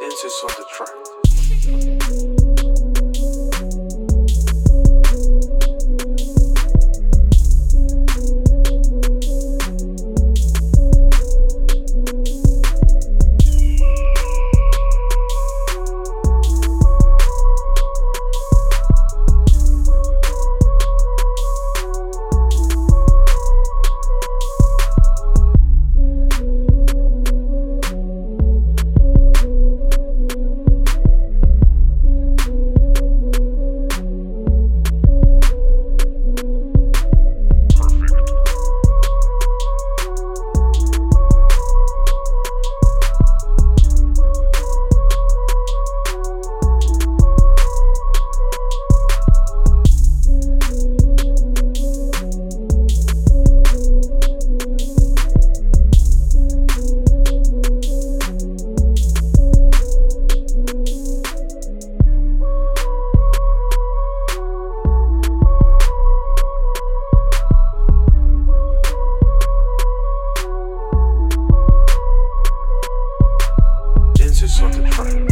This is on the track. to try.